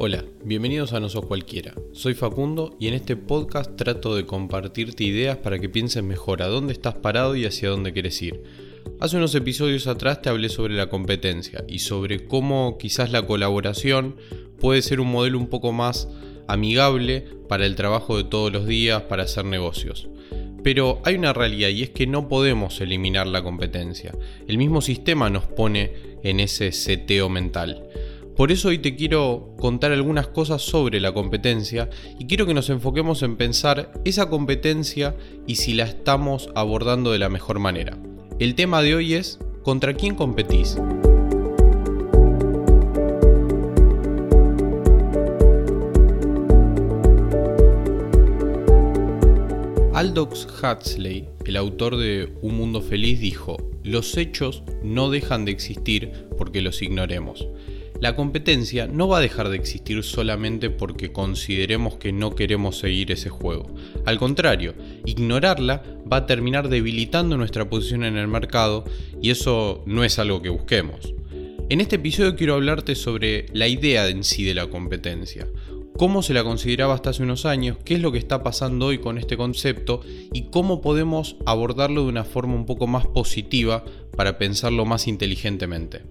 Hola, bienvenidos a No Sos Cualquiera. Soy Facundo y en este podcast trato de compartirte ideas para que pienses mejor a dónde estás parado y hacia dónde quieres ir. Hace unos episodios atrás te hablé sobre la competencia y sobre cómo quizás la colaboración puede ser un modelo un poco más amigable para el trabajo de todos los días, para hacer negocios. Pero hay una realidad y es que no podemos eliminar la competencia. El mismo sistema nos pone en ese seteo mental. Por eso hoy te quiero contar algunas cosas sobre la competencia y quiero que nos enfoquemos en pensar esa competencia y si la estamos abordando de la mejor manera. El tema de hoy es ¿contra quién competís? Aldous Huxley, el autor de Un Mundo Feliz, dijo, los hechos no dejan de existir porque los ignoremos. La competencia no va a dejar de existir solamente porque consideremos que no queremos seguir ese juego. Al contrario, ignorarla va a terminar debilitando nuestra posición en el mercado y eso no es algo que busquemos. En este episodio quiero hablarte sobre la idea en sí de la competencia, cómo se la consideraba hasta hace unos años, qué es lo que está pasando hoy con este concepto y cómo podemos abordarlo de una forma un poco más positiva para pensarlo más inteligentemente.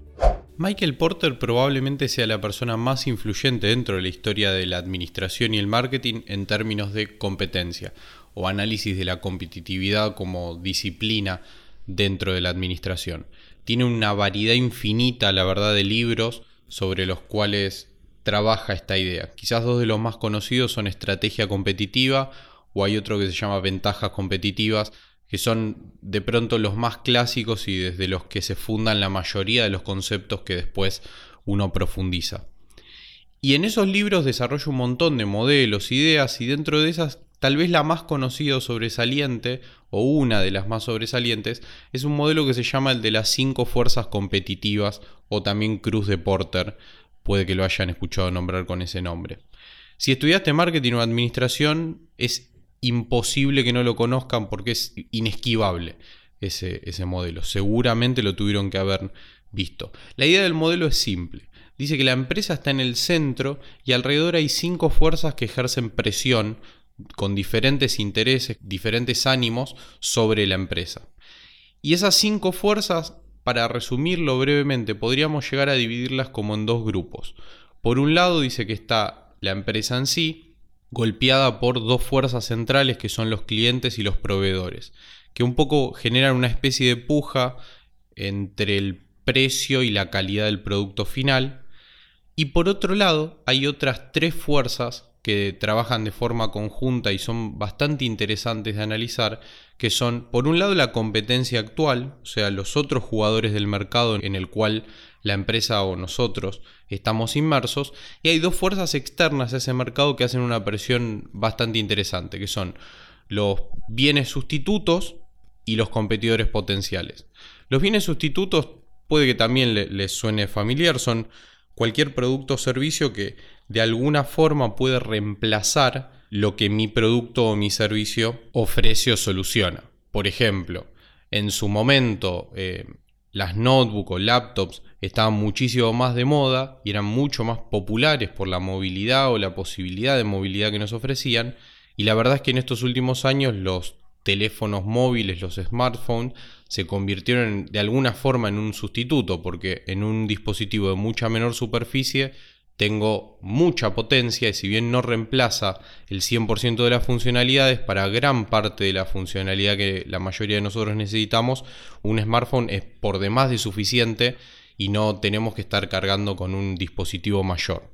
Michael Porter probablemente sea la persona más influyente dentro de la historia de la administración y el marketing en términos de competencia o análisis de la competitividad como disciplina dentro de la administración. Tiene una variedad infinita, la verdad, de libros sobre los cuales trabaja esta idea. Quizás dos de los más conocidos son Estrategia Competitiva o hay otro que se llama Ventajas Competitivas, que son de pronto los más clásicos y desde los que se fundan la mayoría de los conceptos que después uno profundiza. Y en esos libros desarrolla un montón de modelos, ideas, y dentro de esas, tal vez la más conocida o sobresaliente, o una de las más sobresalientes, es un modelo que se llama el de las cinco fuerzas competitivas, o también Cruz de Porter, puede que lo hayan escuchado nombrar con ese nombre. Si estudiaste marketing o administración, es imposible que no lo conozcan porque es inesquivable ese, ese modelo. Seguramente lo tuvieron que haber visto. La idea del modelo es simple. Dice que la empresa está en el centro y alrededor hay cinco fuerzas que ejercen presión con diferentes intereses, diferentes ánimos sobre la empresa. Y esas cinco fuerzas, para resumirlo brevemente, podríamos llegar a dividirlas como en dos grupos. Por un lado dice que está la empresa en sí, golpeada por dos fuerzas centrales que son los clientes y los proveedores, que un poco generan una especie de puja entre el precio y la calidad del producto final. Y por otro lado, hay otras tres fuerzas que trabajan de forma conjunta y son bastante interesantes de analizar, que son, por un lado, la competencia actual, o sea, los otros jugadores del mercado en el cual la empresa o nosotros estamos inmersos, y hay dos fuerzas externas a ese mercado que hacen una presión bastante interesante, que son los bienes sustitutos y los competidores potenciales. Los bienes sustitutos puede que también les suene familiar, son cualquier producto o servicio que de alguna forma puede reemplazar lo que mi producto o mi servicio ofrece o soluciona. Por ejemplo, en su momento eh, las notebooks o laptops estaban muchísimo más de moda y eran mucho más populares por la movilidad o la posibilidad de movilidad que nos ofrecían. Y la verdad es que en estos últimos años los teléfonos móviles, los smartphones, se convirtieron de alguna forma en un sustituto, porque en un dispositivo de mucha menor superficie tengo mucha potencia y si bien no reemplaza el 100% de las funcionalidades, para gran parte de la funcionalidad que la mayoría de nosotros necesitamos, un smartphone es por demás de suficiente y no tenemos que estar cargando con un dispositivo mayor.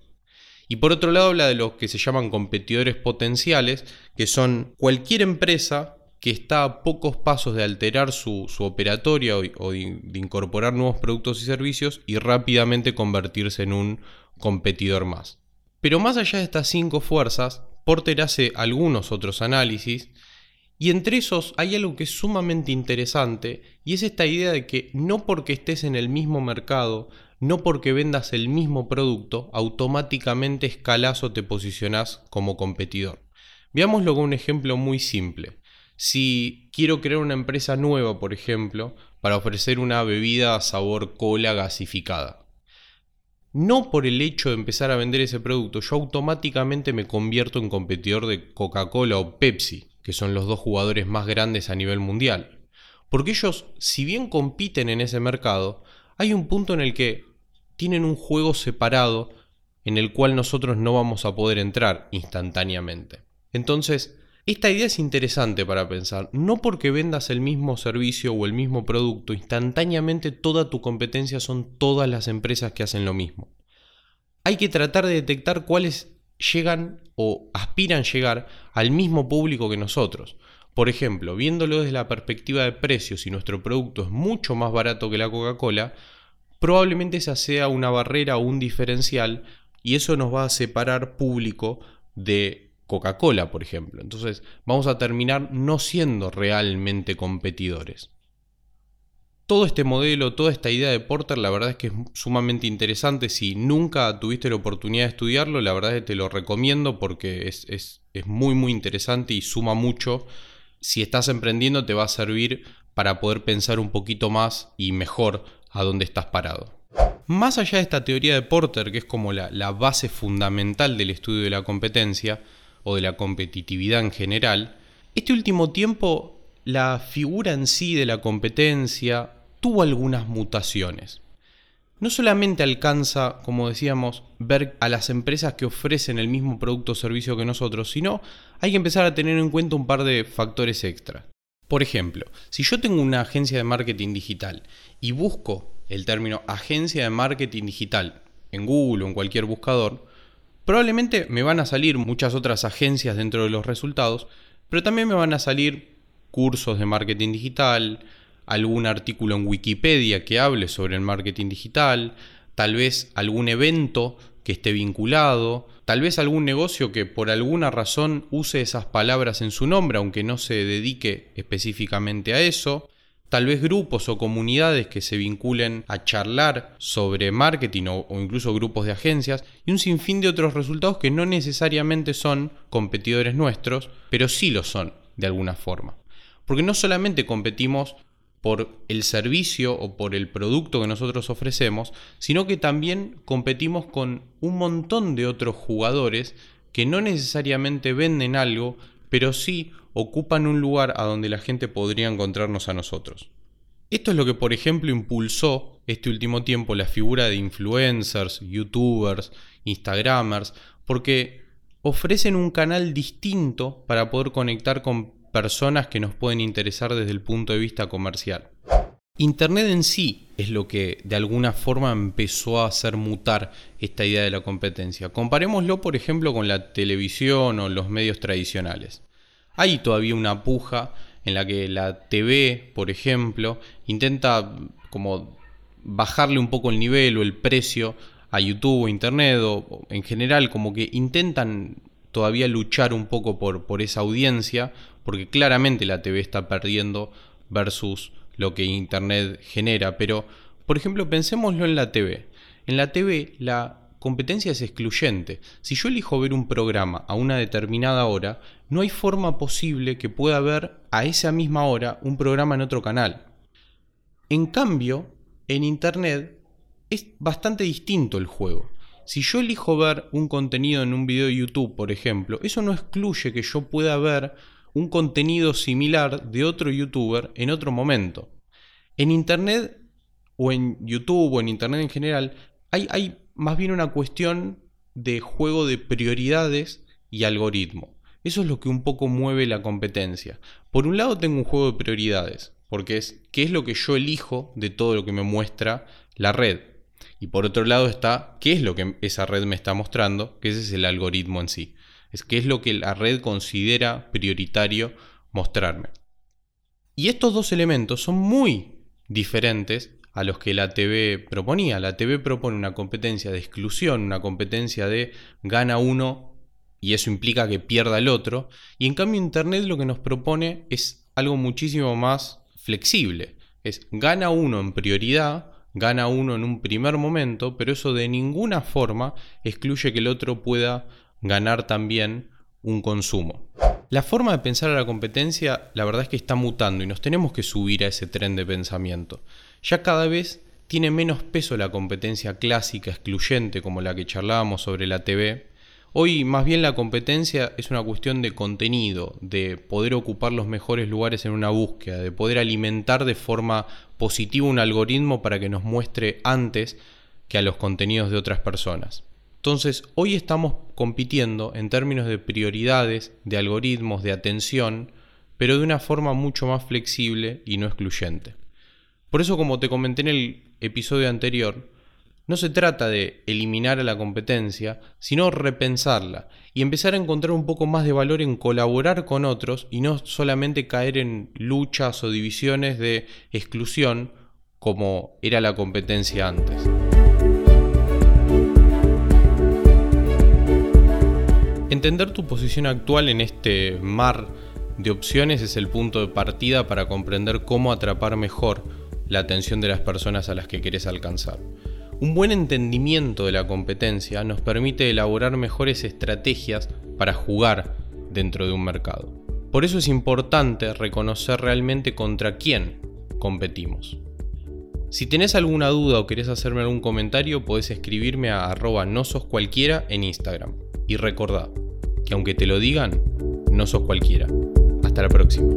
Y por otro lado habla de los que se llaman competidores potenciales, que son cualquier empresa que está a pocos pasos de alterar su, operatoria o, de incorporar nuevos productos y servicios y rápidamente convertirse en un competidor más. Pero más allá de estas cinco fuerzas, Porter hace algunos otros análisis y entre esos hay algo que es sumamente interesante y es esta idea de que no porque estés en el mismo mercado, no porque vendas el mismo producto, automáticamente escalas o te posicionás como competidor. Veámoslo con un ejemplo muy simple. Si quiero crear una empresa nueva, por ejemplo, para ofrecer una bebida a sabor cola gasificada, no por el hecho de empezar a vender ese producto, yo automáticamente me convierto en competidor de Coca-Cola o Pepsi, que son los dos jugadores más grandes a nivel mundial. Porque ellos, si bien compiten en ese mercado, hay un punto en el que tienen un juego separado en el cual nosotros no vamos a poder entrar instantáneamente. Entonces, esta idea es interesante para pensar, no porque vendas el mismo servicio o el mismo producto, instantáneamente toda tu competencia son todas las empresas que hacen lo mismo. Hay que tratar de detectar cuáles llegan o aspiran llegar al mismo público que nosotros. Por ejemplo, viéndolo desde la perspectiva de precios, si nuestro producto es mucho más barato que la Coca-Cola, probablemente esa sea una barrera o un diferencial y eso nos va a separar público de Coca-Cola, por ejemplo. Entonces vamos a terminar no siendo realmente competidores. Todo este modelo, toda esta idea de Porter, la verdad es que es sumamente interesante. Si nunca tuviste la oportunidad de estudiarlo, la verdad es que te lo recomiendo porque es, es muy muy interesante y suma mucho. Si estás emprendiendo te va a servir para poder pensar un poquito más y mejor a dónde estás parado. Más allá de esta teoría de Porter, que es como la, la base fundamental del estudio de la competencia, o de la competitividad en general, este último tiempo la figura en sí de la competencia tuvo algunas mutaciones. No solamente alcanza, como decíamos, ver a las empresas que ofrecen el mismo producto o servicio que nosotros, sino hay que empezar a tener en cuenta un par de factores extra. Por ejemplo, si yo tengo una agencia de marketing digital y busco el término agencia de marketing digital en Google o en cualquier buscador, Probablemente me van a salir muchas otras agencias dentro de los resultados, pero también me van a salir cursos de marketing digital, algún artículo en Wikipedia que hable sobre el marketing digital, tal vez algún evento que esté vinculado, tal vez algún negocio que por alguna razón use esas palabras en su nombre, aunque no se dedique específicamente a eso, tal vez grupos o comunidades que se vinculen a charlar sobre marketing o, incluso grupos de agencias y un sinfín de otros resultados que no necesariamente son competidores nuestros, pero sí lo son de alguna forma. Porque no solamente competimos por el servicio o por el producto que nosotros ofrecemos, sino que también competimos con un montón de otros jugadores que no necesariamente venden algo, pero sí ocupan un lugar a donde la gente podría encontrarnos a nosotros. Esto es lo que, por ejemplo, impulsó este último tiempo la figura de influencers, youtubers, instagramers, porque ofrecen un canal distinto para poder conectar con personas que nos pueden interesar desde el punto de vista comercial. Internet en sí es lo que de alguna forma empezó a hacer mutar esta idea de la competencia. Comparémoslo, por ejemplo, con la televisión o los medios tradicionales. Hay todavía una puja en la que la TV, por ejemplo, intenta como bajarle un poco el nivel o el precio a YouTube o Internet o, en general como que intentan todavía luchar un poco por, por esa audiencia porque claramente la TV está perdiendo versus lo que Internet genera. Pero, por ejemplo, pensémoslo en la TV. En la TV la competencia es excluyente. Si yo elijo ver un programa a una determinada hora, no hay forma posible que pueda ver a esa misma hora un programa en otro canal. En cambio, en Internet es bastante distinto el juego. Si yo elijo ver un contenido en un video de YouTube, por ejemplo, eso no excluye que yo pueda ver un contenido similar de otro youtuber en otro momento. En Internet o en YouTube o en Internet en general hay, hay más bien una cuestión de juego de prioridades y algoritmo. Eso es lo que un poco mueve la competencia. Por un lado tengo un juego de prioridades, porque es qué es lo que yo elijo de todo lo que me muestra la red. Y por otro lado está qué es lo que esa red me está mostrando, que ese es el algoritmo en sí. Es qué es lo que la red considera prioritario mostrarme. Y estos dos elementos son muy diferentes a los que la TV proponía. La TV propone una competencia de exclusión, una competencia de gana uno y eso implica que pierda el otro. Y en cambio Internet lo que nos propone es algo muchísimo más flexible. Es gana uno en prioridad, gana uno en un primer momento, pero eso de ninguna forma excluye que el otro pueda ganar también un consumo. La forma de pensar a la competencia, la verdad es que está mutando y nos tenemos que subir a ese tren de pensamiento. Ya cada vez tiene menos peso la competencia clásica excluyente como la que charlábamos sobre la TV. Hoy más bien la competencia es una cuestión de contenido, de poder ocupar los mejores lugares en una búsqueda, de poder alimentar de forma positiva un algoritmo para que nos muestre antes que a los contenidos de otras personas. Entonces, hoy estamos compitiendo en términos de prioridades, de algoritmos, de atención, pero de una forma mucho más flexible y no excluyente. Por eso, como te comenté en el episodio anterior, no se trata de eliminar a la competencia, sino repensarla y empezar a encontrar un poco más de valor en colaborar con otros y no solamente caer en luchas o divisiones de exclusión como era la competencia antes. Entender tu posición actual en este mar de opciones es el punto de partida para comprender cómo atrapar mejor la atención de las personas a las que querés alcanzar. Un buen entendimiento de la competencia nos permite elaborar mejores estrategias para jugar dentro de un mercado. Por eso es importante reconocer realmente contra quién competimos. Si tenés alguna duda o querés hacerme algún comentario, podés escribirme a arroba no sos cualquiera en Instagram. Y recordá que aunque te lo digan, no sos cualquiera. Hasta la próxima.